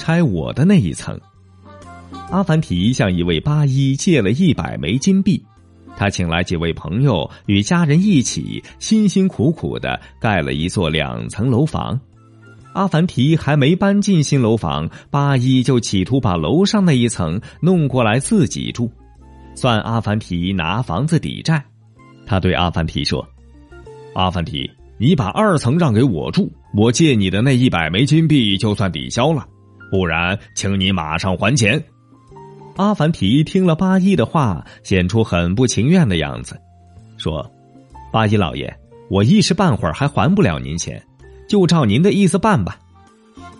拆我的那一层。阿凡提向一位八一借了一百枚金币，他请来几位朋友与家人一起，辛辛苦苦的盖了一座两层楼房。阿凡提还没搬进新楼房，八一就企图把楼上那一层弄过来自己住，算阿凡提拿房子抵债。他对阿凡提说：“阿凡提，你把二层让给我住，我借你的那一百枚金币就算抵消了，不然，请你马上还钱。”阿凡提听了八一的话，显出很不情愿的样子，说：“八一老爷，我一时半会儿还还不了您钱，就照您的意思办吧。”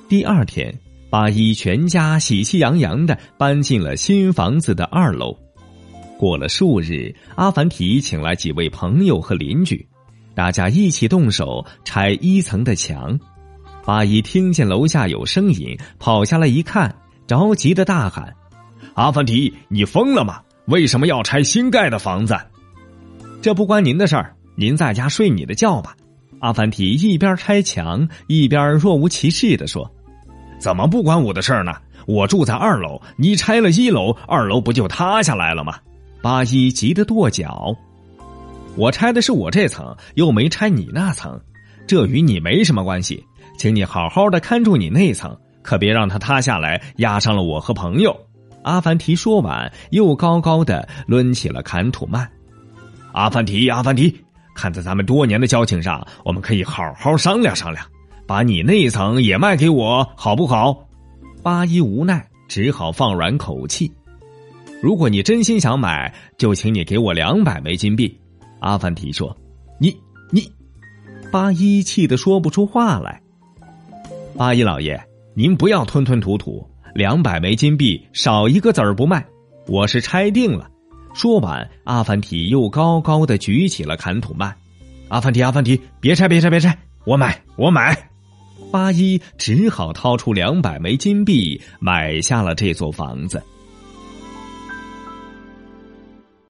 第二天，八一全家喜气洋洋的搬进了新房子的二楼。过了数日，阿凡提请来几位朋友和邻居，大家一起动手拆一层的墙。八一听见楼下有声音，跑下来一看，着急的大喊。阿凡提，你疯了吗？为什么要拆新盖的房子？这不关您的事儿，您在家睡你的觉吧。阿凡提一边拆墙，一边若无其事的说：“怎么不关我的事儿呢？我住在二楼，你拆了一楼，二楼不就塌下来了吗？”八一急得跺脚：“我拆的是我这层，又没拆你那层，这与你没什么关系。请你好好的看住你那层，可别让它塌下来，压伤了我和朋友。”阿凡提说完，又高高的抡起了坎土曼。阿凡提，阿凡提，看在咱们多年的交情上，我们可以好好商量商量，把你那一层也卖给我，好不好？八一无奈，只好放软口气。如果你真心想买，就请你给我两百枚金币。阿凡提说：“你你。”八一气得说不出话来。八一老爷，您不要吞吞吐吐。两百枚金币，少一个子儿不卖，我是拆定了。说完，阿凡提又高高的举起了坎土曼。阿凡提，阿凡提，别拆，别拆，别拆，我买，我买。八一只好掏出两百枚金币，买下了这座房子。